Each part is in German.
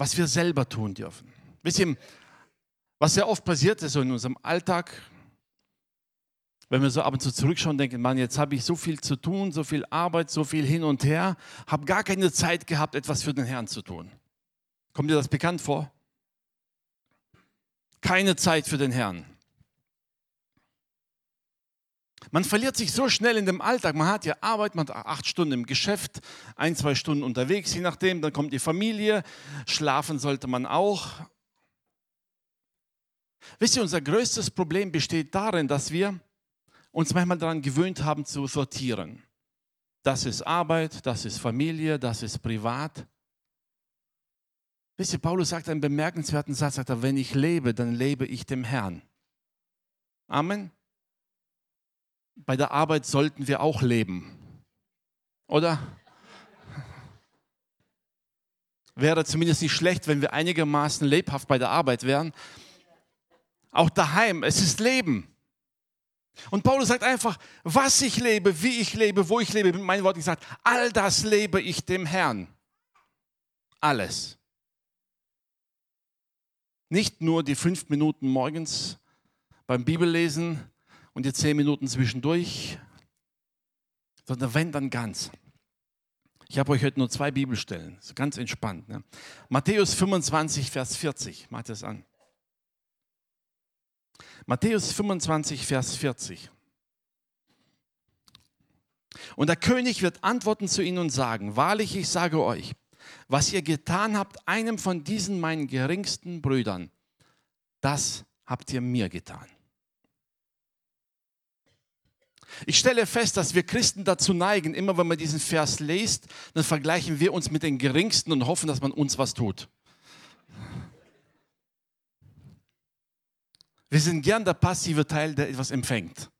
was wir selber tun dürfen. Wisst ihr, was sehr oft passiert ist so in unserem Alltag, wenn wir so ab und zu zurückschauen, denken, Mann, jetzt habe ich so viel zu tun, so viel Arbeit, so viel hin und her, habe gar keine Zeit gehabt, etwas für den Herrn zu tun. Kommt dir das bekannt vor? Keine Zeit für den Herrn. Man verliert sich so schnell in dem Alltag. Man hat ja Arbeit, man hat acht Stunden im Geschäft, ein, zwei Stunden unterwegs, je nachdem. Dann kommt die Familie. Schlafen sollte man auch. Wisst ihr, unser größtes Problem besteht darin, dass wir uns manchmal daran gewöhnt haben zu sortieren. Das ist Arbeit, das ist Familie, das ist privat. Wisst ihr, Paulus sagt einen bemerkenswerten Satz, sagt er, wenn ich lebe, dann lebe ich dem Herrn. Amen bei der Arbeit sollten wir auch leben. Oder? Wäre zumindest nicht schlecht, wenn wir einigermaßen lebhaft bei der Arbeit wären. Auch daheim, es ist Leben. Und Paulus sagt einfach, was ich lebe, wie ich lebe, wo ich lebe, mit meinen Worten gesagt, all das lebe ich dem Herrn. Alles. Nicht nur die fünf Minuten morgens beim Bibellesen, und die zehn Minuten zwischendurch, sondern wenn, dann ganz. Ich habe euch heute nur zwei Bibelstellen, so ganz entspannt. Ne? Matthäus 25, Vers 40, macht das an. Matthäus 25, Vers 40. Und der König wird antworten zu ihnen und sagen, wahrlich, ich sage euch, was ihr getan habt, einem von diesen meinen geringsten Brüdern, das habt ihr mir getan. Ich stelle fest, dass wir Christen dazu neigen, immer wenn man diesen Vers liest, dann vergleichen wir uns mit den Geringsten und hoffen, dass man uns was tut. Wir sind gern der passive Teil, der etwas empfängt.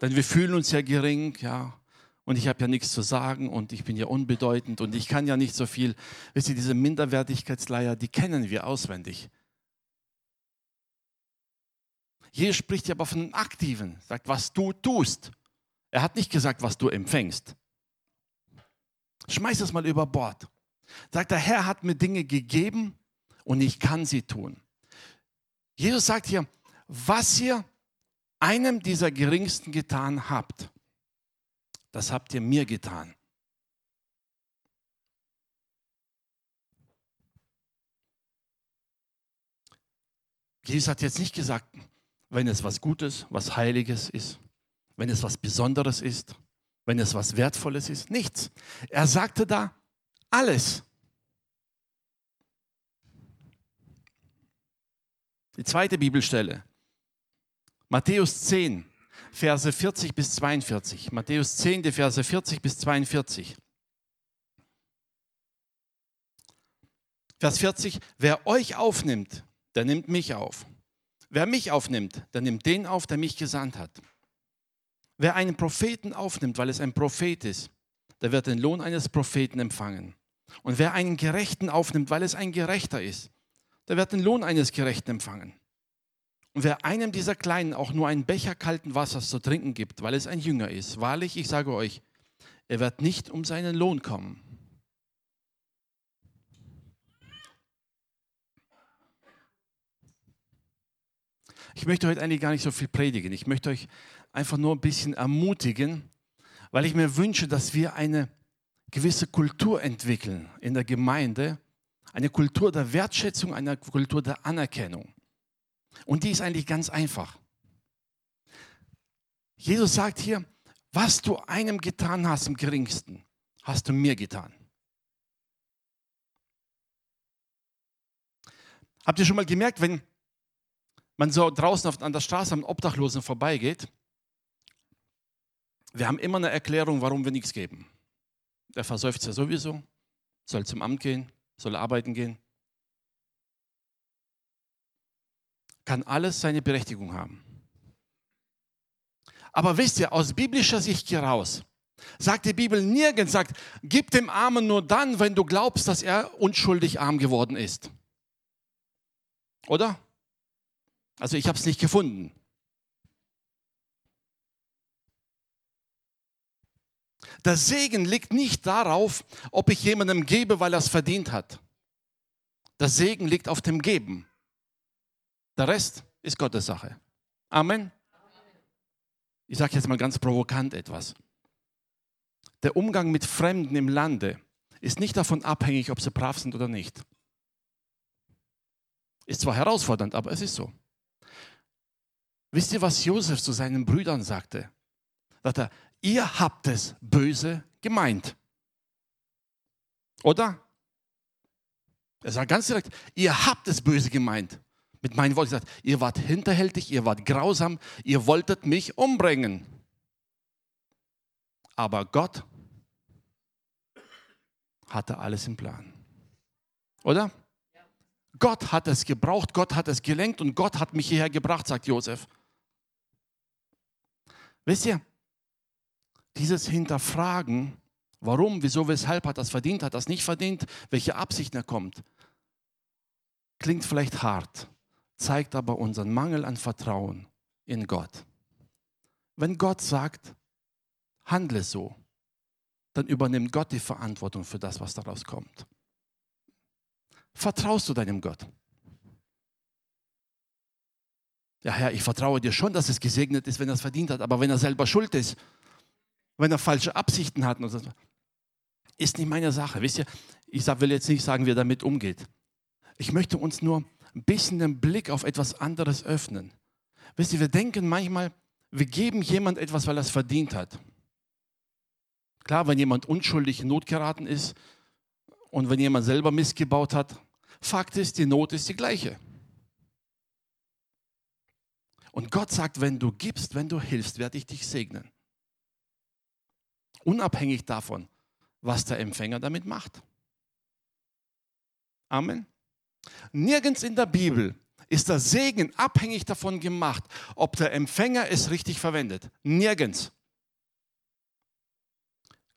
Denn wir fühlen uns ja gering, ja, und ich habe ja nichts zu sagen und ich bin ja unbedeutend und ich kann ja nicht so viel. Wisst ihr, diese Minderwertigkeitsleier, die kennen wir auswendig. Hier spricht er aber von einem Aktiven, sagt, was du tust. Er hat nicht gesagt, was du empfängst. Schmeiß es mal über Bord. Sagt, der Herr hat mir Dinge gegeben und ich kann sie tun. Jesus sagt hier, was ihr einem dieser Geringsten getan habt, das habt ihr mir getan. Jesus hat jetzt nicht gesagt, wenn es was Gutes, was Heiliges ist, wenn es was Besonderes ist, wenn es was Wertvolles ist. Nichts. Er sagte da alles. Die zweite Bibelstelle. Matthäus 10, Verse 40 bis 42. Matthäus 10, die Verse 40 bis 42. Vers 40, wer euch aufnimmt, der nimmt mich auf. Wer mich aufnimmt, der nimmt den auf, der mich gesandt hat. Wer einen Propheten aufnimmt, weil es ein Prophet ist, der wird den Lohn eines Propheten empfangen. Und wer einen Gerechten aufnimmt, weil es ein Gerechter ist, der wird den Lohn eines Gerechten empfangen. Und wer einem dieser Kleinen auch nur einen Becher kalten Wassers zu trinken gibt, weil es ein Jünger ist, wahrlich, ich sage euch, er wird nicht um seinen Lohn kommen. Ich möchte heute eigentlich gar nicht so viel predigen. Ich möchte euch einfach nur ein bisschen ermutigen, weil ich mir wünsche, dass wir eine gewisse Kultur entwickeln in der Gemeinde, eine Kultur der Wertschätzung, eine Kultur der Anerkennung. Und die ist eigentlich ganz einfach. Jesus sagt hier, was du einem getan hast im geringsten, hast du mir getan. Habt ihr schon mal gemerkt, wenn man so draußen auf, an der Straße am Obdachlosen vorbeigeht, wir haben immer eine Erklärung, warum wir nichts geben. Der versäuft ja sowieso, soll zum Amt gehen, soll arbeiten gehen. Kann alles seine Berechtigung haben. Aber wisst ihr, aus biblischer Sicht heraus, sagt die Bibel nirgends, sagt, gib dem Armen nur dann, wenn du glaubst, dass er unschuldig arm geworden ist. Oder? Also ich habe es nicht gefunden. Der Segen liegt nicht darauf, ob ich jemandem gebe, weil er es verdient hat, Der Segen liegt auf dem Geben. Der Rest ist Gottes Sache. Amen. Ich sage jetzt mal ganz provokant etwas. Der Umgang mit Fremden im Lande ist nicht davon abhängig, ob sie brav sind oder nicht. Ist zwar herausfordernd, aber es ist so. Wisst ihr, was Josef zu seinen Brüdern sagte? Sagt er, ihr habt es böse gemeint. Oder? Er sagt ganz direkt, ihr habt es böse gemeint. Mit meinen Worten gesagt, ihr wart hinterhältig, ihr wart grausam, ihr wolltet mich umbringen. Aber Gott hatte alles im Plan. Oder? Gott hat es gebraucht, Gott hat es gelenkt und Gott hat mich hierher gebracht, sagt Josef. Wisst ihr, dieses Hinterfragen, warum, wieso, weshalb hat das verdient, hat das nicht verdient, welche Absichten er kommt, klingt vielleicht hart, zeigt aber unseren Mangel an Vertrauen in Gott. Wenn Gott sagt, handle so, dann übernimmt Gott die Verantwortung für das, was daraus kommt. Vertraust du deinem Gott? Ja, Herr, ich vertraue dir schon, dass es gesegnet ist, wenn er es verdient hat, aber wenn er selber schuld ist, wenn er falsche Absichten hat, ist nicht meine Sache. Wisst ihr, ich will jetzt nicht sagen, wie er damit umgeht. Ich möchte uns nur ein bisschen den Blick auf etwas anderes öffnen. Wisst ihr, wir denken manchmal, wir geben jemand etwas, weil er es verdient hat. Klar, wenn jemand unschuldig in Not geraten ist und wenn jemand selber missgebaut hat, Fakt ist, die Not ist die gleiche. Und Gott sagt, wenn du gibst, wenn du hilfst, werde ich dich segnen. Unabhängig davon, was der Empfänger damit macht. Amen. Nirgends in der Bibel ist der Segen abhängig davon gemacht, ob der Empfänger es richtig verwendet. Nirgends.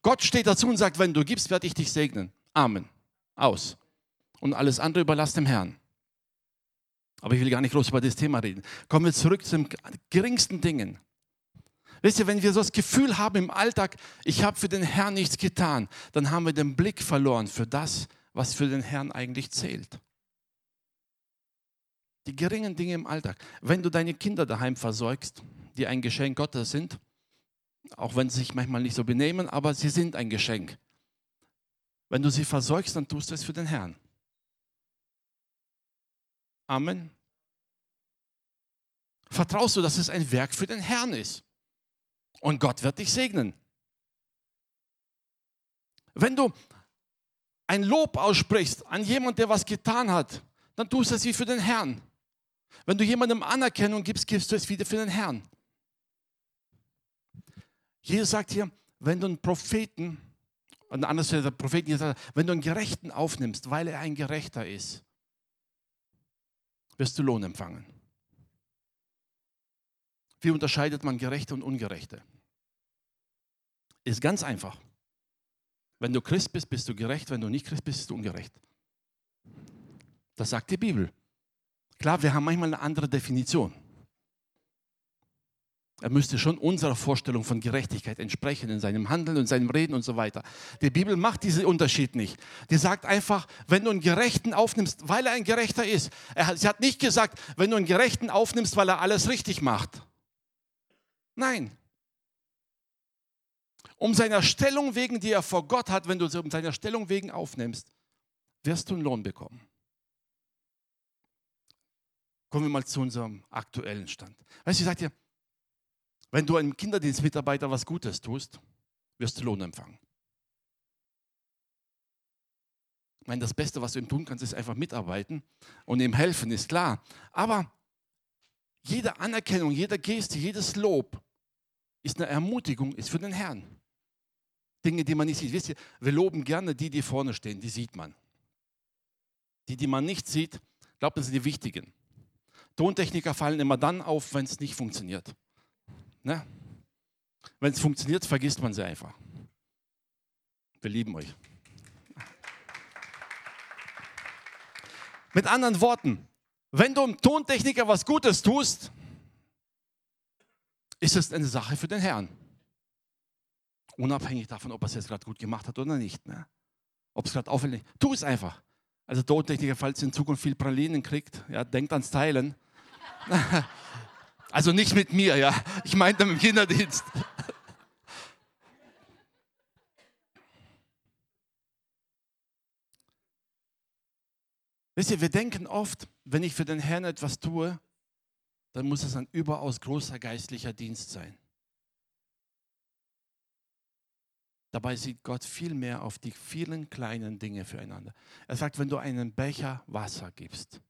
Gott steht dazu und sagt, wenn du gibst, werde ich dich segnen. Amen. Aus. Und alles andere überlass dem Herrn. Aber ich will gar nicht groß über das Thema reden. Kommen wir zurück zu den geringsten Dingen. Wisst ihr, wenn wir so das Gefühl haben im Alltag, ich habe für den Herrn nichts getan, dann haben wir den Blick verloren für das, was für den Herrn eigentlich zählt. Die geringen Dinge im Alltag. Wenn du deine Kinder daheim versorgst, die ein Geschenk Gottes sind, auch wenn sie sich manchmal nicht so benehmen, aber sie sind ein Geschenk. Wenn du sie versorgst, dann tust du es für den Herrn. Amen. Vertraust du, dass es ein Werk für den Herrn ist? Und Gott wird dich segnen. Wenn du ein Lob aussprichst an jemanden, der was getan hat, dann tust du es wie für den Herrn. Wenn du jemandem Anerkennung gibst, gibst du es wieder für den Herrn. Jesus sagt hier, wenn du einen Propheten, und anders der Propheten gesagt, wenn du einen Gerechten aufnimmst, weil er ein Gerechter ist, wirst du Lohn empfangen. Wie unterscheidet man Gerechte und Ungerechte? Ist ganz einfach. Wenn du Christ bist, bist du gerecht. Wenn du nicht Christ bist, bist du ungerecht. Das sagt die Bibel. Klar, wir haben manchmal eine andere Definition. Er müsste schon unserer Vorstellung von Gerechtigkeit entsprechen in seinem Handeln und seinem Reden und so weiter. Die Bibel macht diesen Unterschied nicht. Die sagt einfach, wenn du einen Gerechten aufnimmst, weil er ein Gerechter ist. Er, sie hat nicht gesagt, wenn du einen Gerechten aufnimmst, weil er alles richtig macht. Nein. Um seiner Stellung wegen, die er vor Gott hat, wenn du sie um seiner Stellung wegen aufnimmst, wirst du einen Lohn bekommen. Kommen wir mal zu unserem aktuellen Stand. Weißt du, ich sage dir, wenn du einem Kinderdienstmitarbeiter was Gutes tust, wirst du Lohn empfangen. Ich meine, das Beste, was du ihm tun kannst, ist einfach mitarbeiten und ihm helfen, ist klar. Aber jede Anerkennung, jede Geste, jedes Lob ist eine Ermutigung, ist für den Herrn. Dinge, die man nicht sieht. Wisst ihr, wir loben gerne die, die vorne stehen, die sieht man. Die, die man nicht sieht, glaubt, das sind die wichtigen. Tontechniker fallen immer dann auf, wenn es nicht funktioniert. Ne? Wenn es funktioniert, vergisst man sie einfach. Wir lieben euch. Mit anderen Worten, wenn du einem Tontechniker was Gutes tust, ist es eine Sache für den Herrn. Unabhängig davon, ob er es jetzt gerade gut gemacht hat oder nicht. Ne? Ob es gerade auffällt. Tu es einfach. Also Tontechniker, falls ihr in Zukunft viel Pralinen kriegt, ja, denkt ans Teilen. also nicht mit mir, ja. Ich meinte mit dem Kinderdienst. Wisst ihr, wir denken oft, wenn ich für den Herrn etwas tue, dann muss es ein überaus großer geistlicher Dienst sein. Dabei sieht Gott viel mehr auf die vielen kleinen Dinge füreinander. Er sagt, wenn du einen Becher Wasser gibst,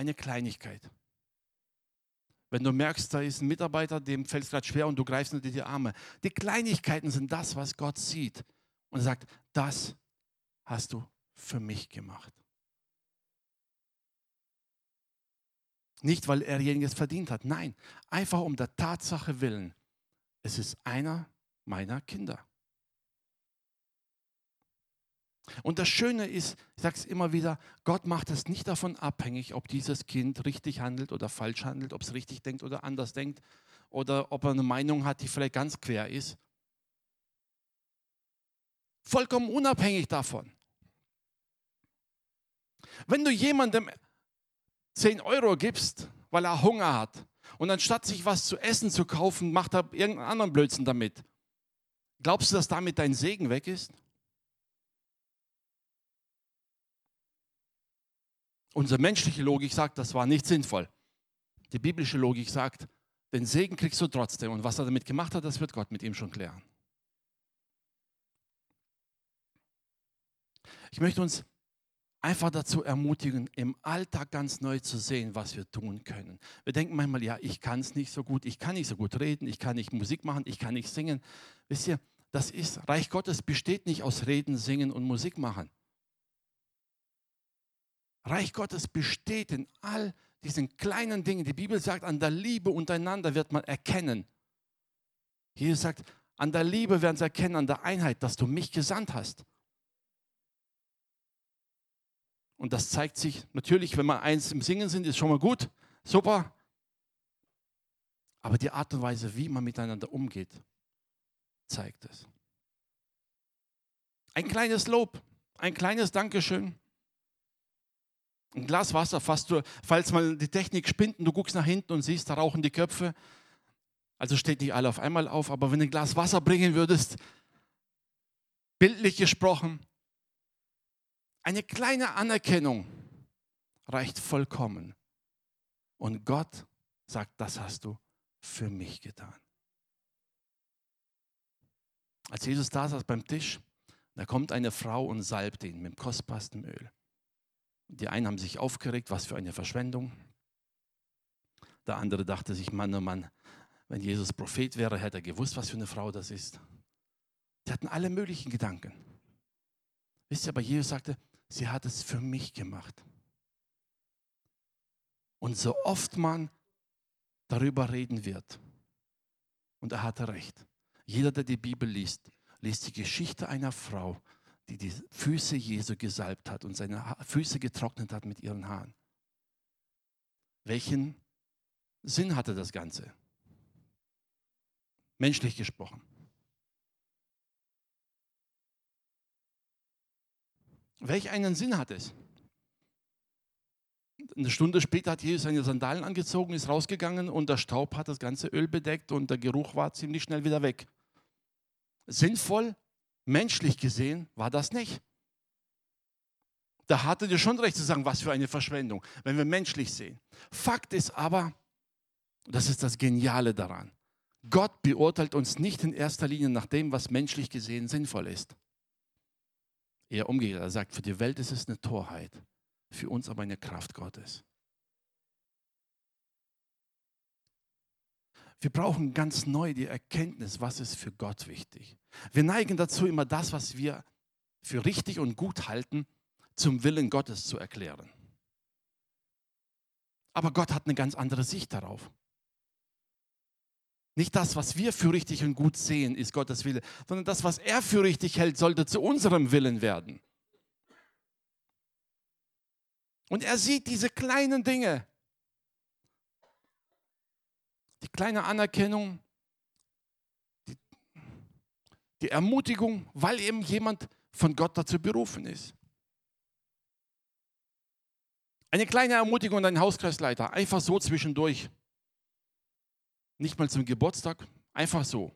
eine Kleinigkeit. Wenn du merkst, da ist ein Mitarbeiter, dem fällt es gerade schwer und du greifst nur die Arme. Die Kleinigkeiten sind das, was Gott sieht. Und sagt, das hast du für mich gemacht. Nicht, weil er jeniges verdient hat. Nein, einfach um der Tatsache willen. Es ist einer meiner Kinder. Und das Schöne ist, ich sage es immer wieder, Gott macht es nicht davon abhängig, ob dieses Kind richtig handelt oder falsch handelt, ob es richtig denkt oder anders denkt oder ob er eine Meinung hat, die vielleicht ganz quer ist. Vollkommen unabhängig davon. Wenn du jemandem 10 Euro gibst, weil er Hunger hat, und anstatt sich was zu essen zu kaufen, macht er irgendeinen anderen Blödsinn damit. Glaubst du, dass damit dein Segen weg ist? Unsere menschliche Logik sagt, das war nicht sinnvoll. Die biblische Logik sagt, den Segen kriegst du trotzdem. Und was er damit gemacht hat, das wird Gott mit ihm schon klären. Ich möchte uns einfach dazu ermutigen, im Alltag ganz neu zu sehen, was wir tun können. Wir denken manchmal, ja, ich kann es nicht so gut, ich kann nicht so gut reden, ich kann nicht Musik machen, ich kann nicht singen. Wisst ihr, das ist, Reich Gottes besteht nicht aus Reden, Singen und Musik machen. Reich Gottes besteht in all diesen kleinen Dingen. Die Bibel sagt, an der Liebe untereinander wird man erkennen. Jesus sagt, an der Liebe werden sie erkennen, an der Einheit, dass du mich gesandt hast. Und das zeigt sich natürlich, wenn wir eins im Singen sind, ist schon mal gut, super. Aber die Art und Weise, wie man miteinander umgeht, zeigt es. Ein kleines Lob, ein kleines Dankeschön. Ein Glas Wasser, fast du, falls mal die Technik spinnt und du guckst nach hinten und siehst, da rauchen die Köpfe. Also steht nicht alle auf einmal auf, aber wenn du ein Glas Wasser bringen würdest, bildlich gesprochen, eine kleine Anerkennung reicht vollkommen. Und Gott sagt, das hast du für mich getan. Als Jesus da saß beim Tisch, da kommt eine Frau und salbt ihn mit dem kostbarsten Öl. Die einen haben sich aufgeregt, was für eine Verschwendung. Der andere dachte sich, Mann, oh Mann, wenn Jesus Prophet wäre, hätte er gewusst, was für eine Frau das ist. Die hatten alle möglichen Gedanken. Wisst ihr, aber Jesus sagte, sie hat es für mich gemacht. Und so oft man darüber reden wird, und er hatte recht, jeder, der die Bibel liest, liest die Geschichte einer Frau, die die Füße Jesu gesalbt hat und seine Füße getrocknet hat mit ihren Haaren. Welchen Sinn hatte das Ganze? Menschlich gesprochen. Welch einen Sinn hat es? Eine Stunde später hat Jesus seine Sandalen angezogen, ist rausgegangen und der Staub hat das ganze Öl bedeckt und der Geruch war ziemlich schnell wieder weg. Sinnvoll, menschlich gesehen, war das nicht. Da hatte ihr schon recht zu sagen, was für eine Verschwendung, wenn wir menschlich sehen. Fakt ist aber, das ist das Geniale daran, Gott beurteilt uns nicht in erster Linie nach dem, was menschlich gesehen sinnvoll ist. Eher umgekehrt, er sagt, für die Welt ist es eine Torheit, für uns aber eine Kraft Gottes. Wir brauchen ganz neu die Erkenntnis, was ist für Gott wichtig. Wir neigen dazu, immer das, was wir für richtig und gut halten, zum Willen Gottes zu erklären. Aber Gott hat eine ganz andere Sicht darauf. Nicht das, was wir für richtig und gut sehen, ist Gottes Wille, sondern das, was er für richtig hält, sollte zu unserem Willen werden. Und er sieht diese kleinen Dinge, die kleine Anerkennung, die, die Ermutigung, weil eben jemand von Gott dazu berufen ist. Eine kleine Ermutigung an deinen Hauskreisleiter, einfach so zwischendurch. Nicht mal zum Geburtstag, einfach so.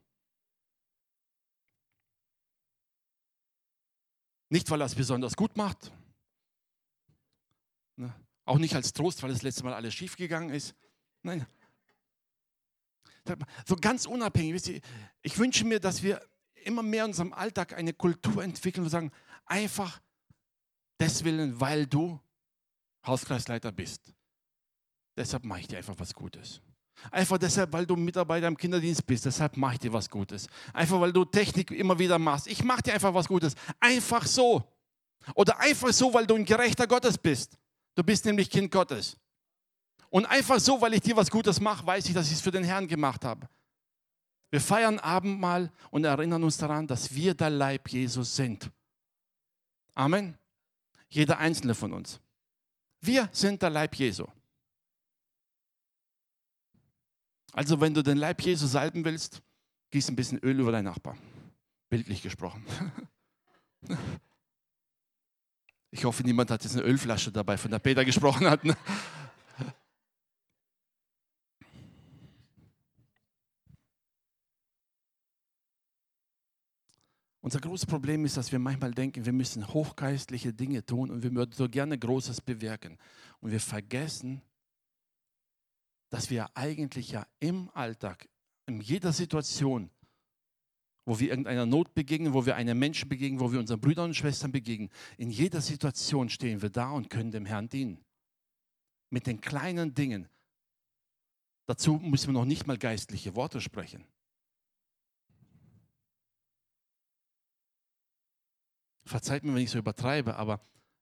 Nicht, weil er es besonders gut macht. Ne? Auch nicht als Trost, weil das letzte Mal alles schiefgegangen ist. Nein. So ganz unabhängig. Ich wünsche mir, dass wir immer mehr in unserem Alltag eine Kultur entwickeln und sagen, einfach deswillen, weil du Hauskreisleiter bist. Deshalb mache ich dir einfach was Gutes. Einfach deshalb, weil du Mitarbeiter im Kinderdienst bist. Deshalb mache ich dir was Gutes. Einfach, weil du Technik immer wieder machst. Ich mache dir einfach was Gutes. Einfach so. Oder einfach so, weil du ein Gerechter Gottes bist. Du bist nämlich Kind Gottes. Und einfach so, weil ich dir was Gutes mache, weiß ich, dass ich es für den Herrn gemacht habe. Wir feiern Abendmahl und erinnern uns daran, dass wir der Leib Jesus sind. Amen. Jeder einzelne von uns. Wir sind der Leib Jesu. Also wenn du den Leib Jesu salben willst, gieß ein bisschen Öl über deinen Nachbar. Bildlich gesprochen. Ich hoffe, niemand hat jetzt eine Ölflasche dabei, von der Peter gesprochen hat. Unser großes Problem ist, dass wir manchmal denken, wir müssen hochgeistliche Dinge tun und wir würden so gerne Großes bewirken. Und wir vergessen, dass wir eigentlich ja im Alltag, in jeder Situation, wo wir irgendeiner Not begegnen, wo wir einem Menschen begegnen, wo wir unseren Brüdern und Schwestern begegnen, in jeder Situation stehen wir da und können dem Herrn dienen. Mit den kleinen Dingen. Dazu müssen wir noch nicht mal geistliche Worte sprechen. Verzeiht mir, wenn ich so übertreibe, aber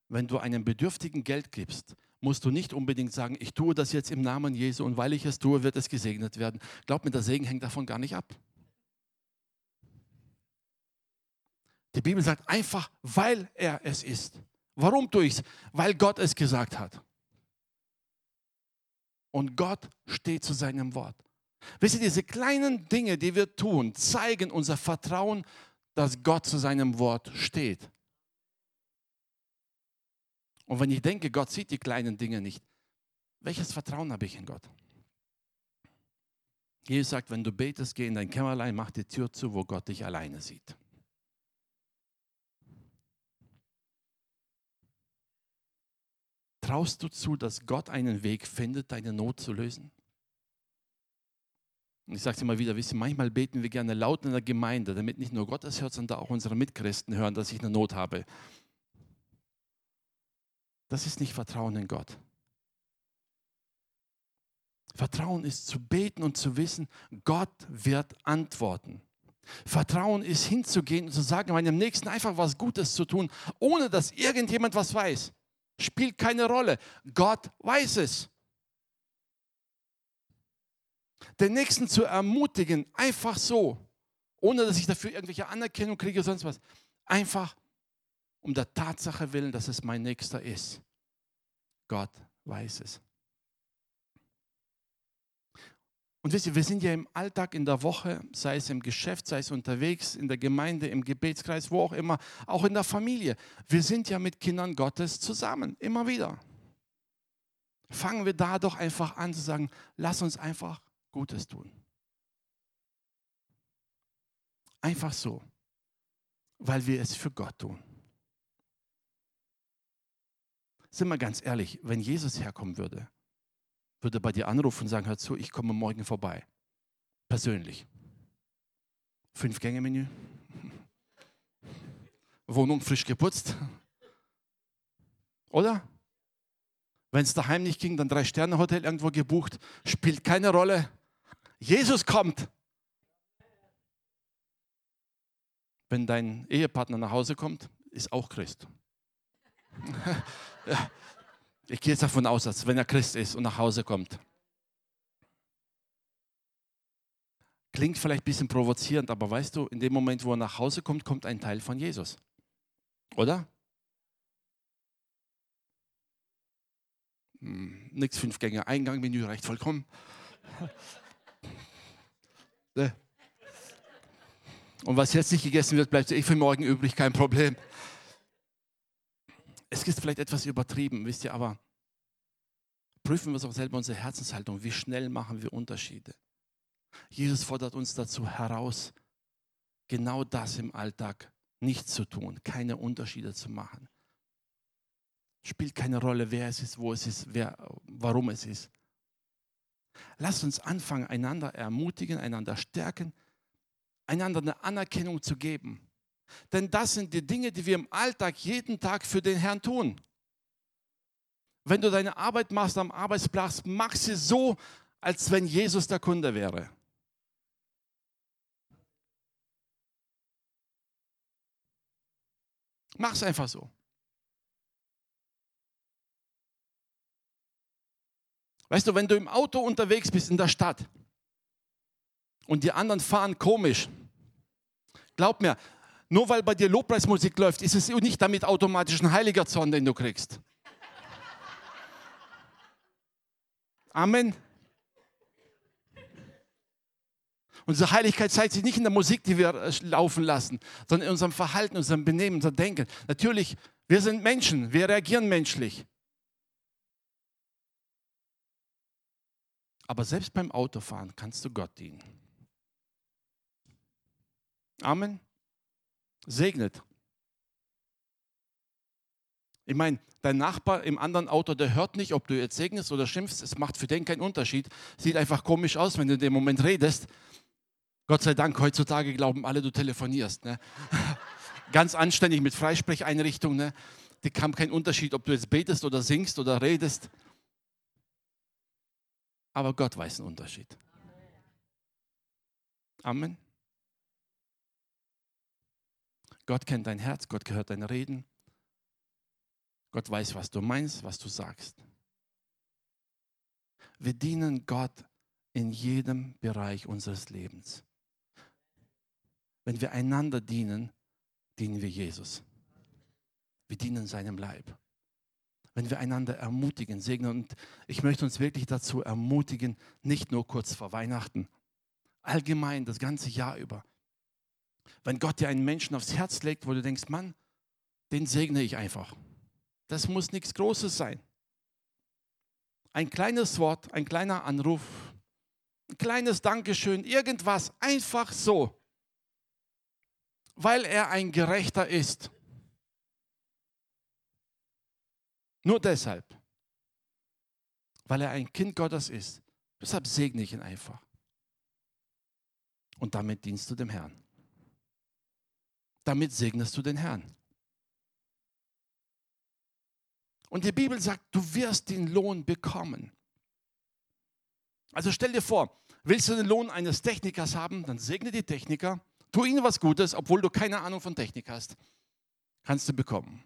wenn du einem Bedürftigen Geld gibst, musst du nicht unbedingt sagen, ich tue das jetzt im Namen Jesu und weil ich es tue, wird es gesegnet werden. Glaub mir, der Segen hängt davon gar nicht ab. Die Bibel sagt einfach, weil er es ist. Warum tue ich es? Weil Gott es gesagt hat. Und Gott steht zu seinem Wort. Wisst ihr, diese kleinen Dinge, die wir tun, zeigen unser Vertrauen, dass Gott zu seinem Wort steht. Und wenn ich denke, Gott sieht die kleinen Dinge nicht, welches Vertrauen habe ich in Gott? Jesus sagt, wenn du betest, geh in dein Kämmerlein, mach die Tür zu, wo Gott dich alleine sieht. Traust du zu, dass Gott einen Weg findet, deine Not zu lösen? Und ich sage es immer wieder, wisst ihr, manchmal beten wir gerne laut in der Gemeinde, damit nicht nur Gott das hört, sondern auch unsere Mitchristen hören, dass ich eine Not habe. Das ist nicht Vertrauen in Gott. Vertrauen ist zu beten und zu wissen, Gott wird antworten. Vertrauen ist hinzugehen und zu sagen, meinem Nächsten einfach was Gutes zu tun, ohne dass irgendjemand was weiß. Spielt keine Rolle. Gott weiß es. Den Nächsten zu ermutigen, einfach so, ohne dass ich dafür irgendwelche Anerkennung kriege oder sonst was. Einfach um der Tatsache willen, dass es mein Nächster ist. Gott weiß es. Und wisst ihr, wir sind ja im Alltag, in der Woche, sei es im Geschäft, sei es unterwegs, in der Gemeinde, im Gebetskreis, wo auch immer, auch in der Familie. Wir sind ja mit Kindern Gottes zusammen, immer wieder. Fangen wir da doch einfach an zu sagen, lass uns einfach Gutes tun. Einfach so, weil wir es für Gott tun. Sind wir ganz ehrlich, wenn Jesus herkommen würde, würde bei dir anrufen und sagen, hör zu, ich komme morgen vorbei. Persönlich. Fünf-Gänge-Menü. Wohnung frisch geputzt. Oder? Wenn es daheim nicht ging, dann Drei-Sterne-Hotel irgendwo gebucht. Spielt keine Rolle. Jesus kommt. Wenn dein Ehepartner nach Hause kommt, ist auch Christ. Ich gehe jetzt davon aus, dass wenn er Christ ist und nach Hause kommt. Klingt vielleicht ein bisschen provozierend, aber weißt du, in dem Moment, wo er nach Hause kommt, kommt ein Teil von Jesus. Oder? Hm, nix fünf Gänge, Eingang, Menü reicht vollkommen. Ne? Und was jetzt nicht gegessen wird, bleibt eh für morgen übrig, kein Problem. Es ist vielleicht etwas übertrieben, wisst ihr, aber prüfen wir es auch selber unsere Herzenshaltung. Wie schnell machen wir Unterschiede? Jesus fordert uns dazu heraus, genau das im Alltag nicht zu tun, keine Unterschiede zu machen. Spielt keine Rolle, wer es ist, wo es ist, wer, warum es ist. Lasst uns anfangen, einander ermutigen, einander stärken, einander eine Anerkennung zu geben. Denn das sind die Dinge, die wir im Alltag jeden Tag für den Herrn tun. Wenn du deine Arbeit machst am Arbeitsplatz, mach sie so, als wenn Jesus der Kunde wäre. Mach es einfach so. Weißt du, wenn du im Auto unterwegs bist in der Stadt und die anderen fahren komisch, glaub mir, nur weil bei dir Lobpreismusik läuft, ist es nicht damit automatisch ein heiliger Zorn, den du kriegst. Amen. Unsere Heiligkeit zeigt sich nicht in der Musik, die wir äh, laufen lassen, sondern in unserem Verhalten, unserem Benehmen, unserem Denken. Natürlich, wir sind Menschen, wir reagieren menschlich. Aber selbst beim Autofahren kannst du Gott dienen. Amen. Segnet. Ich meine, dein Nachbar im anderen Auto, der hört nicht, ob du jetzt segnest oder schimpfst. Es macht für den keinen Unterschied. Sieht einfach komisch aus, wenn du in dem Moment redest. Gott sei Dank, heutzutage glauben alle, du telefonierst. Ne? Ganz anständig mit Freisprecheinrichtung. Ne? Die kam kein Unterschied, ob du jetzt betest oder singst oder redest. Aber Gott weiß einen Unterschied. Amen. Gott kennt dein Herz, Gott gehört dein Reden. Gott weiß, was du meinst, was du sagst. Wir dienen Gott in jedem Bereich unseres Lebens. Wenn wir einander dienen, dienen wir Jesus. Wir dienen seinem Leib wenn wir einander ermutigen, segnen. Und ich möchte uns wirklich dazu ermutigen, nicht nur kurz vor Weihnachten, allgemein das ganze Jahr über. Wenn Gott dir einen Menschen aufs Herz legt, wo du denkst, Mann, den segne ich einfach. Das muss nichts Großes sein. Ein kleines Wort, ein kleiner Anruf, ein kleines Dankeschön, irgendwas, einfach so. Weil er ein Gerechter ist Nur deshalb. Weil er ein Kind Gottes ist. Deshalb segne ich ihn einfach. Und damit dienst du dem Herrn. Damit segnest du den Herrn. Und die Bibel sagt, du wirst den Lohn bekommen. Also stell dir vor, willst du den Lohn eines Technikers haben, dann segne die Techniker, tu ihnen was Gutes, obwohl du keine Ahnung von Technik hast. Kannst du bekommen.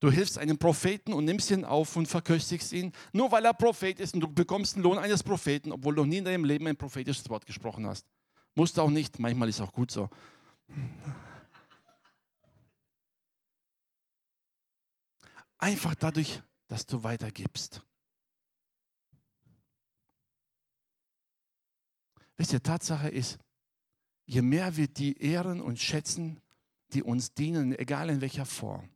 Du hilfst einem Propheten und nimmst ihn auf und verköstigst ihn, nur weil er Prophet ist und du bekommst den Lohn eines Propheten, obwohl du nie in deinem Leben ein prophetisches Wort gesprochen hast. Musst du auch nicht, manchmal ist auch gut so. Einfach dadurch, dass du weitergibst. Wisst ihr, Tatsache ist, je mehr wir die ehren und schätzen, die uns dienen, egal in welcher Form,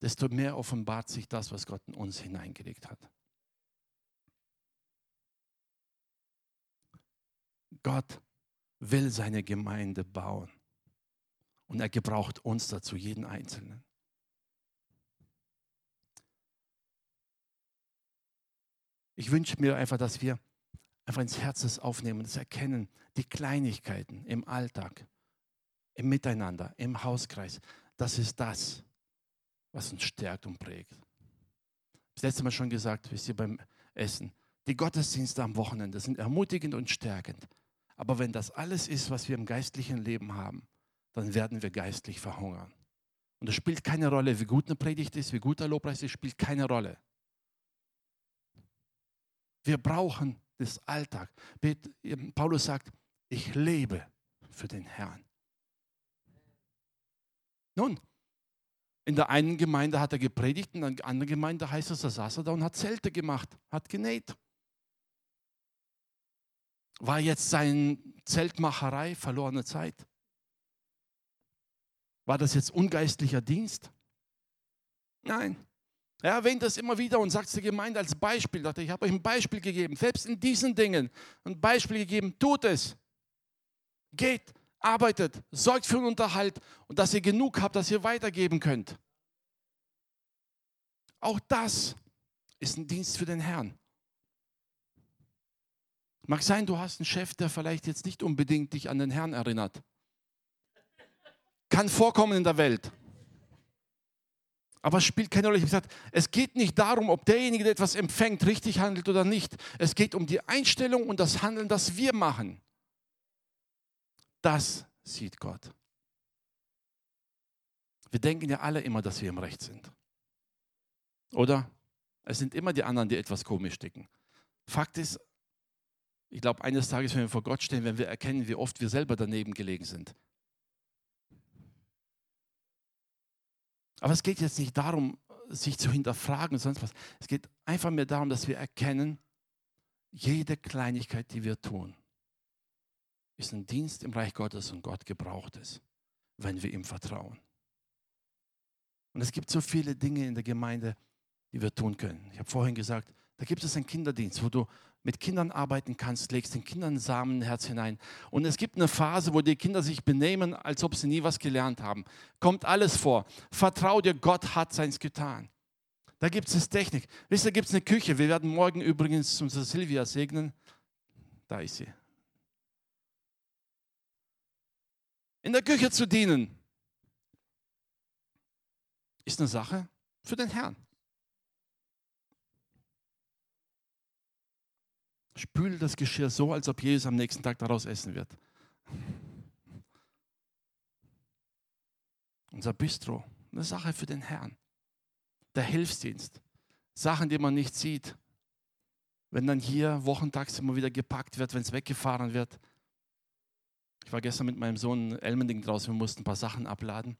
desto mehr offenbart sich das, was Gott in uns hineingelegt hat. Gott will seine Gemeinde bauen. Und er gebraucht uns dazu, jeden Einzelnen. Ich wünsche mir einfach, dass wir einfach ins Herz das aufnehmen, das erkennen, die Kleinigkeiten im Alltag, im Miteinander, im Hauskreis. Das ist das, was uns stärkt und prägt. Das letzte Mal schon gesagt, wisst ihr, beim Essen. Die Gottesdienste am Wochenende sind ermutigend und stärkend. Aber wenn das alles ist, was wir im geistlichen Leben haben, dann werden wir geistlich verhungern. Und es spielt keine Rolle, wie gut eine Predigt ist, wie gut der Lobpreis ist, spielt keine Rolle. Wir brauchen das Alltag. Paulus sagt, ich lebe für den Herrn. Nun, in der einen Gemeinde hat er gepredigt, in der anderen Gemeinde heißt es, da saß er da und hat Zelte gemacht, hat genäht. War jetzt seine Zeltmacherei verlorene Zeit? War das jetzt ungeistlicher Dienst? Nein. Er erwähnt das immer wieder und sagt es der Gemeinde als Beispiel. Ich habe euch ein Beispiel gegeben, selbst in diesen Dingen ein Beispiel gegeben. Tut es. Geht, arbeitet, sorgt für den Unterhalt und dass ihr genug habt, dass ihr weitergeben könnt. Auch das ist ein Dienst für den Herrn. Mag sein, du hast einen Chef, der vielleicht jetzt nicht unbedingt dich an den Herrn erinnert. Kann vorkommen in der Welt. Aber es spielt keine Rolle. Ich habe gesagt, es geht nicht darum, ob derjenige, der etwas empfängt, richtig handelt oder nicht. Es geht um die Einstellung und das Handeln, das wir machen. Das sieht Gott. Wir denken ja alle immer, dass wir im Recht sind. Oder? Es sind immer die anderen, die etwas komisch ticken. Fakt ist, ich glaube, eines Tages, wenn wir vor Gott stehen, wenn wir erkennen, wie oft wir selber daneben gelegen sind. Aber es geht jetzt nicht darum, sich zu hinterfragen, sonst was. Es geht einfach mehr darum, dass wir erkennen, jede Kleinigkeit, die wir tun, ist ein Dienst im Reich Gottes und Gott gebraucht es, wenn wir ihm vertrauen. Und es gibt so viele Dinge in der Gemeinde, die wir tun können. Ich habe vorhin gesagt, da gibt es einen Kinderdienst, wo du mit Kindern arbeiten kannst, legst den Kindern Samenherz hinein. Und es gibt eine Phase, wo die Kinder sich benehmen, als ob sie nie was gelernt haben. Kommt alles vor. Vertrau dir, Gott hat seins getan. Da gibt es Technik. Wisst ihr, da gibt es eine Küche. Wir werden morgen übrigens unsere Silvia segnen. Da ist sie. In der Küche zu dienen ist eine Sache für den Herrn. Spül das Geschirr so, als ob Jesus am nächsten Tag daraus essen wird. Unser Bistro, eine Sache für den Herrn. Der Hilfsdienst, Sachen, die man nicht sieht. Wenn dann hier wochentags immer wieder gepackt wird, wenn es weggefahren wird. Ich war gestern mit meinem Sohn in Elmending draußen, wir mussten ein paar Sachen abladen.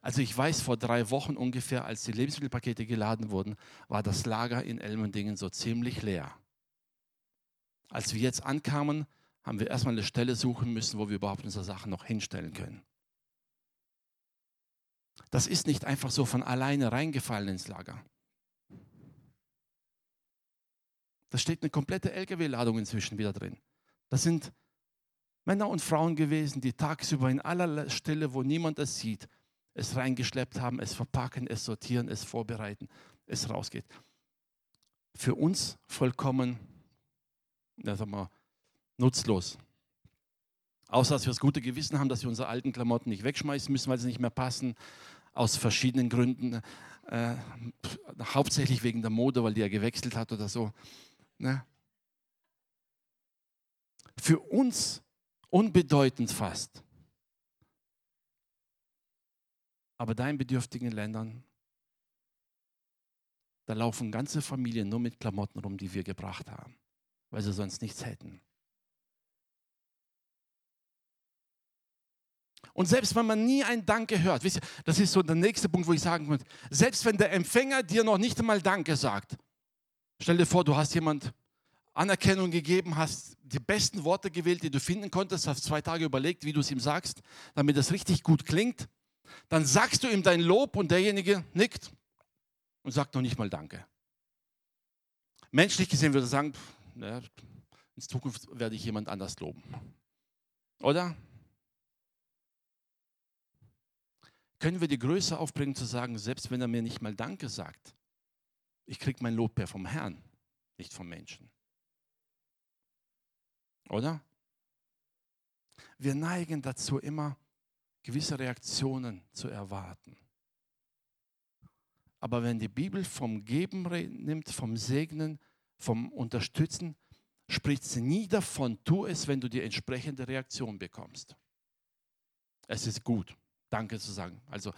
Also ich weiß, vor drei Wochen ungefähr, als die Lebensmittelpakete geladen wurden, war das Lager in Elmendingen so ziemlich leer. Als wir jetzt ankamen, haben wir erstmal eine Stelle suchen müssen, wo wir überhaupt unsere Sachen noch hinstellen können. Das ist nicht einfach so von alleine reingefallen ins Lager. Da steht eine komplette Lkw-Ladung inzwischen wieder drin. Das sind Männer und Frauen gewesen, die tagsüber in aller Stille, wo niemand es sieht, es reingeschleppt haben, es verpacken, es sortieren, es vorbereiten, es rausgeht. Für uns vollkommen ja, sag mal, nutzlos. Außer dass wir das gute Gewissen haben, dass wir unsere alten Klamotten nicht wegschmeißen müssen, weil sie nicht mehr passen, aus verschiedenen Gründen. Äh, hauptsächlich wegen der Mode, weil die ja gewechselt hat oder so. Ne? Für uns unbedeutend fast. Aber da in bedürftigen Ländern, da laufen ganze Familien nur mit Klamotten rum, die wir gebracht haben weil sie sonst nichts hätten. Und selbst wenn man nie ein Danke hört, wisst ihr, das ist so der nächste Punkt, wo ich sagen würde, selbst wenn der Empfänger dir noch nicht einmal Danke sagt, stell dir vor, du hast jemand Anerkennung gegeben, hast die besten Worte gewählt, die du finden konntest, hast zwei Tage überlegt, wie du es ihm sagst, damit es richtig gut klingt, dann sagst du ihm dein Lob und derjenige nickt und sagt noch nicht mal Danke. Menschlich gesehen würde er sagen, ja, in Zukunft werde ich jemand anders loben. Oder? Können wir die Größe aufbringen zu sagen, selbst wenn er mir nicht mal Danke sagt, ich kriege mein Lob ja vom Herrn, nicht vom Menschen. Oder? Wir neigen dazu immer, gewisse Reaktionen zu erwarten. Aber wenn die Bibel vom Geben nimmt, vom Segnen, vom Unterstützen, spricht sie nie davon, tu es, wenn du die entsprechende Reaktion bekommst. Es ist gut, Danke zu sagen. Also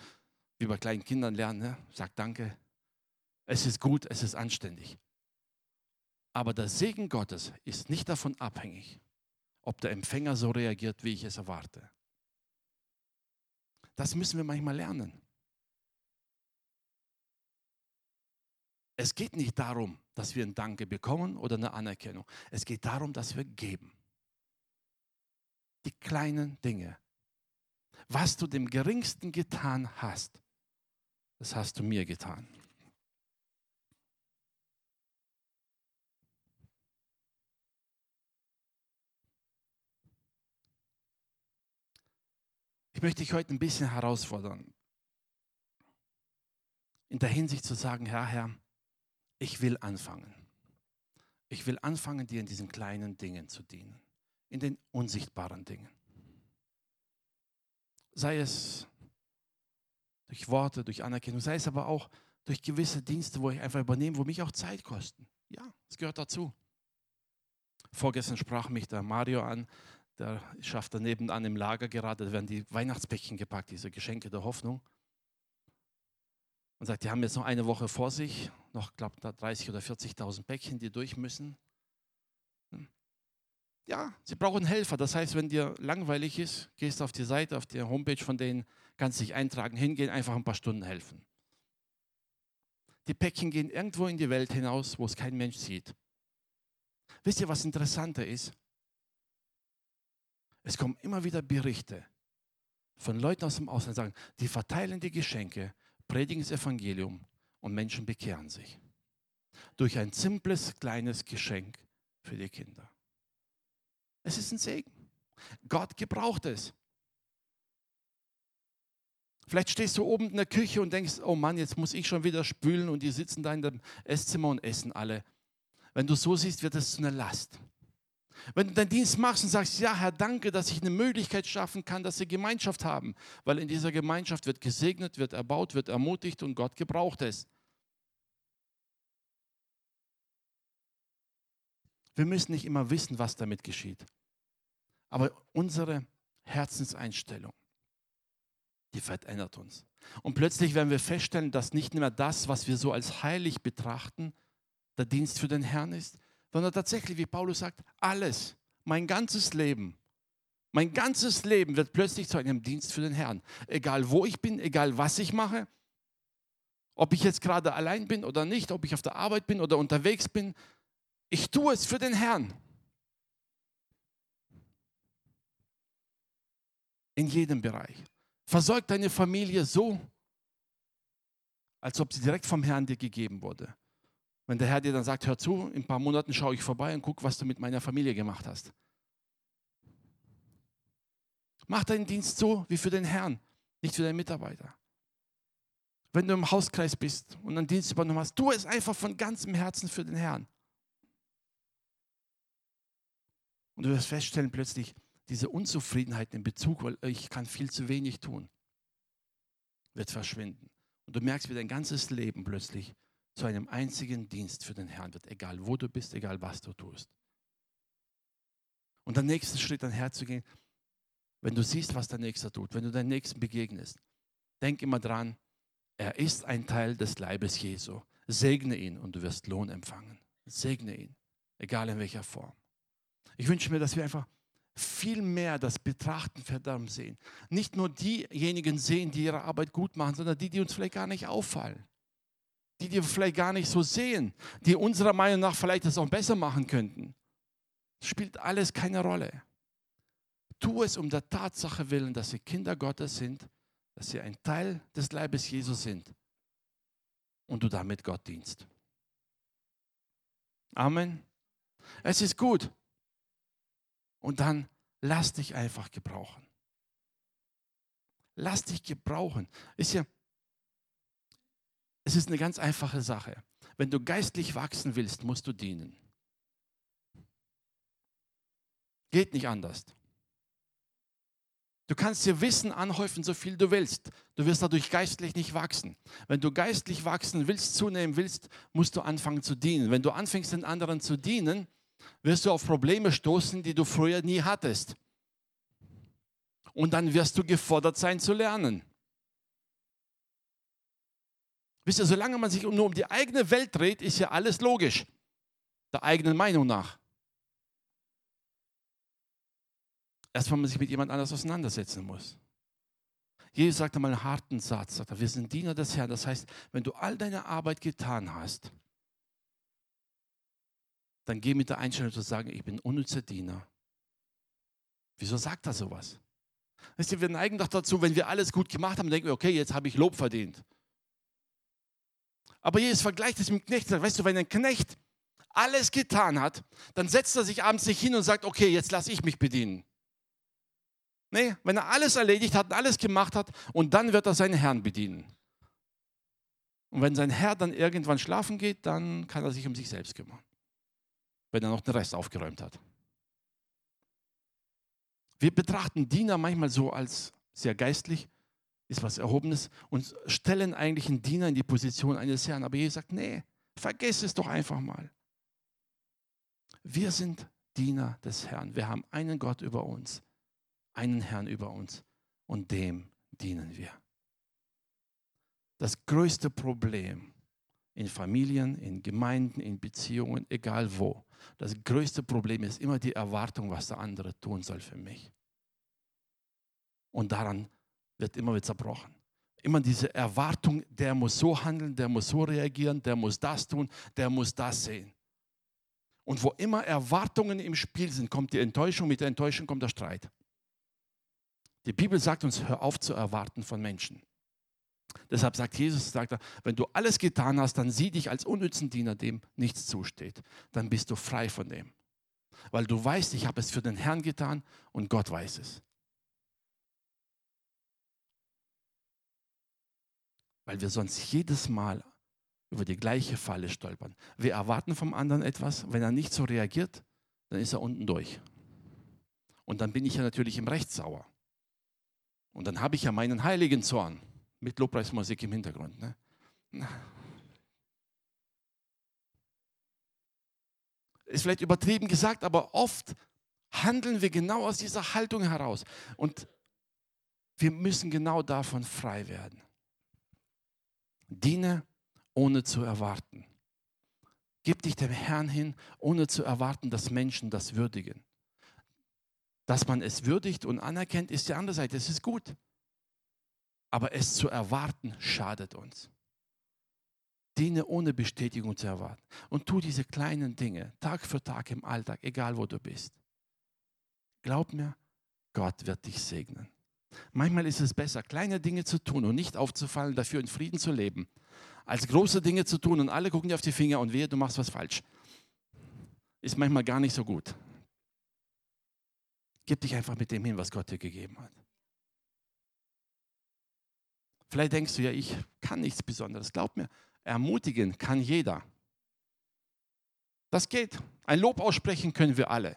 wie bei kleinen Kindern lernen, ne? sag Danke. Es ist gut, es ist anständig. Aber der Segen Gottes ist nicht davon abhängig, ob der Empfänger so reagiert, wie ich es erwarte. Das müssen wir manchmal lernen. Es geht nicht darum, dass wir ein Danke bekommen oder eine Anerkennung. Es geht darum, dass wir geben. die kleinen Dinge. Was du dem Geringsten getan hast, das hast du mir getan. Ich möchte dich heute ein bisschen herausfordern, in der Hinsicht zu sagen, Herr, Herr, ich will anfangen. Ich will anfangen, dir in diesen kleinen Dingen zu dienen, in den unsichtbaren Dingen. Sei es durch Worte, durch Anerkennung, sei es aber auch durch gewisse Dienste, wo ich einfach übernehme, wo mich auch Zeit kosten. Ja, es gehört dazu. Vorgestern sprach mich der Mario an, der schafft da nebenan im Lager gerade, da werden die Weihnachtspäckchen gepackt, diese Geschenke der Hoffnung. Und sagt, die haben jetzt noch eine Woche vor sich, noch, glaube ich, 30 oder 40.000 Päckchen, die durch müssen. Hm. Ja, sie brauchen Helfer. Das heißt, wenn dir langweilig ist, gehst auf die Seite, auf die Homepage von denen, kannst dich eintragen, hingehen, einfach ein paar Stunden helfen. Die Päckchen gehen irgendwo in die Welt hinaus, wo es kein Mensch sieht. Wisst ihr, was interessanter ist? Es kommen immer wieder Berichte von Leuten aus dem Ausland, die sagen, die verteilen die Geschenke, predigen das Evangelium und Menschen bekehren sich. Durch ein simples, kleines Geschenk für die Kinder. Es ist ein Segen. Gott gebraucht es. Vielleicht stehst du oben in der Küche und denkst, oh Mann, jetzt muss ich schon wieder spülen und die sitzen da in dem Esszimmer und essen alle. Wenn du so siehst, wird es zu einer Last. Wenn du deinen Dienst machst und sagst, ja Herr, danke, dass ich eine Möglichkeit schaffen kann, dass sie Gemeinschaft haben, weil in dieser Gemeinschaft wird gesegnet, wird erbaut, wird ermutigt und Gott gebraucht es. Wir müssen nicht immer wissen, was damit geschieht. Aber unsere Herzenseinstellung, die verändert uns. Und plötzlich werden wir feststellen, dass nicht mehr das, was wir so als heilig betrachten, der Dienst für den Herrn ist, sondern tatsächlich, wie Paulus sagt, alles, mein ganzes Leben, mein ganzes Leben wird plötzlich zu einem Dienst für den Herrn. Egal wo ich bin, egal was ich mache, ob ich jetzt gerade allein bin oder nicht, ob ich auf der Arbeit bin oder unterwegs bin, ich tue es für den Herrn. In jedem Bereich. Versorg deine Familie so, als ob sie direkt vom Herrn dir gegeben wurde. Wenn der Herr dir dann sagt, hör zu, in ein paar Monaten schaue ich vorbei und gucke, was du mit meiner Familie gemacht hast. Mach deinen Dienst so wie für den Herrn, nicht für deinen Mitarbeiter. Wenn du im Hauskreis bist und einen Dienst übernommen hast, tu es einfach von ganzem Herzen für den Herrn. Und du wirst feststellen plötzlich, diese Unzufriedenheit in Bezug, weil ich kann viel zu wenig tun, wird verschwinden. Und du merkst, wie dein ganzes Leben plötzlich zu einem einzigen Dienst für den Herrn wird, egal wo du bist, egal was du tust. Und der nächste Schritt, dann herzugehen, wenn du siehst, was der Nächste tut, wenn du deinem Nächsten begegnest, denk immer dran, er ist ein Teil des Leibes Jesu. Segne ihn und du wirst Lohn empfangen. Segne ihn, egal in welcher Form. Ich wünsche mir, dass wir einfach viel mehr das Betrachten verdammt sehen. Nicht nur diejenigen sehen, die ihre Arbeit gut machen, sondern die, die uns vielleicht gar nicht auffallen die wir vielleicht gar nicht so sehen, die unserer Meinung nach vielleicht das auch besser machen könnten. Spielt alles keine Rolle. Tu es um der Tatsache willen, dass sie Kinder Gottes sind, dass sie ein Teil des Leibes Jesus sind und du damit Gott dienst. Amen. Es ist gut. Und dann lass dich einfach gebrauchen. Lass dich gebrauchen. Ist ja, es ist eine ganz einfache Sache. Wenn du geistlich wachsen willst, musst du dienen. Geht nicht anders. Du kannst dir Wissen anhäufen, so viel du willst. Du wirst dadurch geistlich nicht wachsen. Wenn du geistlich wachsen willst, zunehmen willst, musst du anfangen zu dienen. Wenn du anfängst, den anderen zu dienen, wirst du auf Probleme stoßen, die du früher nie hattest. Und dann wirst du gefordert sein zu lernen. Wisst ihr, solange man sich nur um die eigene Welt dreht, ist ja alles logisch. Der eigenen Meinung nach. Erst wenn man sich mit jemand anders auseinandersetzen muss. Jesus sagte mal einen harten Satz, sagt er, wir sind Diener des Herrn. Das heißt, wenn du all deine Arbeit getan hast, dann geh mit der Einstellung zu sagen, ich bin unnützer Diener. Wieso sagt er sowas? Weißt du, wir neigen doch dazu, wenn wir alles gut gemacht haben, denken wir, okay, jetzt habe ich Lob verdient. Aber Jesus vergleicht es mit dem Knecht. Weißt du, wenn ein Knecht alles getan hat, dann setzt er sich abends nicht hin und sagt, okay, jetzt lasse ich mich bedienen. Nee, wenn er alles erledigt hat alles gemacht hat und dann wird er seinen Herrn bedienen. Und wenn sein Herr dann irgendwann schlafen geht, dann kann er sich um sich selbst kümmern, wenn er noch den Rest aufgeräumt hat. Wir betrachten Diener manchmal so als sehr geistlich, ist was Erhobenes und stellen eigentlich einen Diener in die Position eines Herrn. Aber Jesus sagt, nee, vergiss es doch einfach mal. Wir sind Diener des Herrn. Wir haben einen Gott über uns, einen Herrn über uns und dem dienen wir. Das größte Problem in Familien, in Gemeinden, in Beziehungen, egal wo, das größte Problem ist immer die Erwartung, was der andere tun soll für mich. Und daran wird immer wieder zerbrochen. Immer diese Erwartung, der muss so handeln, der muss so reagieren, der muss das tun, der muss das sehen. Und wo immer Erwartungen im Spiel sind, kommt die Enttäuschung, mit der Enttäuschung kommt der Streit. Die Bibel sagt uns, hör auf zu erwarten von Menschen. Deshalb sagt Jesus, sagt er, wenn du alles getan hast, dann sieh dich als unnützen Diener, dem nichts zusteht. Dann bist du frei von dem. Weil du weißt, ich habe es für den Herrn getan und Gott weiß es. Weil wir sonst jedes Mal über die gleiche Falle stolpern. Wir erwarten vom anderen etwas, wenn er nicht so reagiert, dann ist er unten durch. Und dann bin ich ja natürlich im Recht sauer. Und dann habe ich ja meinen heiligen Zorn mit Lobpreismusik im Hintergrund. Ne? Ist vielleicht übertrieben gesagt, aber oft handeln wir genau aus dieser Haltung heraus. Und wir müssen genau davon frei werden. Diene ohne zu erwarten. Gib dich dem Herrn hin, ohne zu erwarten, dass Menschen das würdigen. Dass man es würdigt und anerkennt, ist die andere Seite. Es ist gut. Aber es zu erwarten, schadet uns. Diene ohne Bestätigung zu erwarten. Und tu diese kleinen Dinge Tag für Tag im Alltag, egal wo du bist. Glaub mir, Gott wird dich segnen. Manchmal ist es besser, kleine Dinge zu tun und nicht aufzufallen, dafür in Frieden zu leben, als große Dinge zu tun und alle gucken dir auf die Finger und wehe, du machst was falsch. Ist manchmal gar nicht so gut. Gib dich einfach mit dem hin, was Gott dir gegeben hat. Vielleicht denkst du ja, ich kann nichts Besonderes. Glaub mir, ermutigen kann jeder. Das geht. Ein Lob aussprechen können wir alle.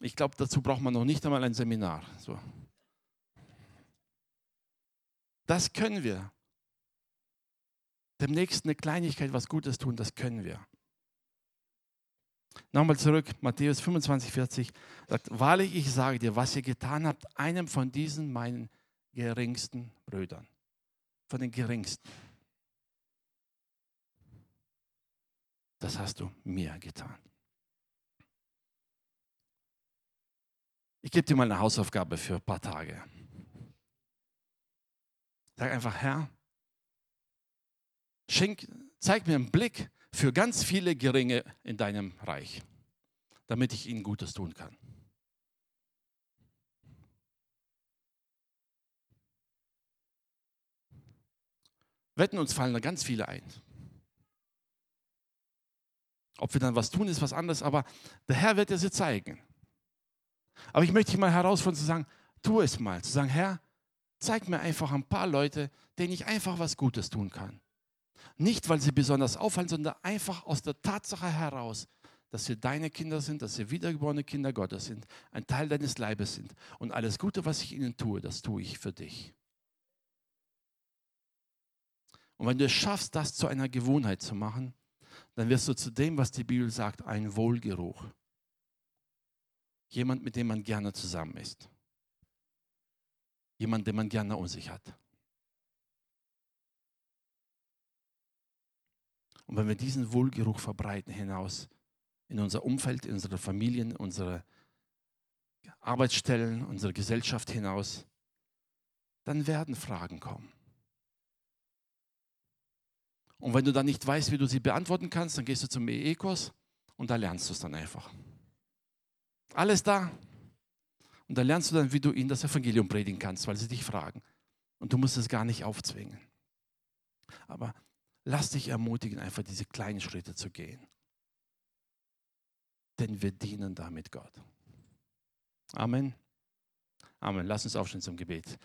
Ich glaube, dazu braucht man noch nicht einmal ein Seminar. So. Das können wir. Dem Nächsten eine Kleinigkeit, was Gutes tun, das können wir. Nochmal zurück, Matthäus 25, 40 sagt, wahrlich, ich sage dir, was ihr getan habt, einem von diesen meinen geringsten Brüdern, von den geringsten, das hast du mir getan. Ich gebe dir mal eine Hausaufgabe für ein paar Tage. Sag einfach, Herr, schenk, zeig mir einen Blick für ganz viele Geringe in deinem Reich, damit ich ihnen Gutes tun kann. Wetten, uns fallen da ganz viele ein. Ob wir dann was tun, ist was anderes, aber der Herr wird es dir zeigen. Aber ich möchte dich mal herausfordern zu sagen, tu es mal, zu sagen, Herr, Zeig mir einfach ein paar Leute, denen ich einfach was Gutes tun kann. Nicht, weil sie besonders auffallen, sondern einfach aus der Tatsache heraus, dass sie deine Kinder sind, dass sie wiedergeborene Kinder Gottes sind, ein Teil deines Leibes sind. Und alles Gute, was ich ihnen tue, das tue ich für dich. Und wenn du es schaffst, das zu einer Gewohnheit zu machen, dann wirst du zu dem, was die Bibel sagt, ein Wohlgeruch. Jemand, mit dem man gerne zusammen ist. Jemand, den man gerne um sich hat. Und wenn wir diesen Wohlgeruch verbreiten hinaus in unser Umfeld, in unsere Familien, unsere Arbeitsstellen, unsere Gesellschaft hinaus, dann werden Fragen kommen. Und wenn du dann nicht weißt, wie du sie beantworten kannst, dann gehst du zum EE-Kurs und da lernst du es dann einfach. Alles da. Und dann lernst du dann, wie du ihnen das Evangelium predigen kannst, weil sie dich fragen. Und du musst es gar nicht aufzwingen. Aber lass dich ermutigen, einfach diese kleinen Schritte zu gehen. Denn wir dienen damit Gott. Amen. Amen. Lass uns aufstehen zum Gebet.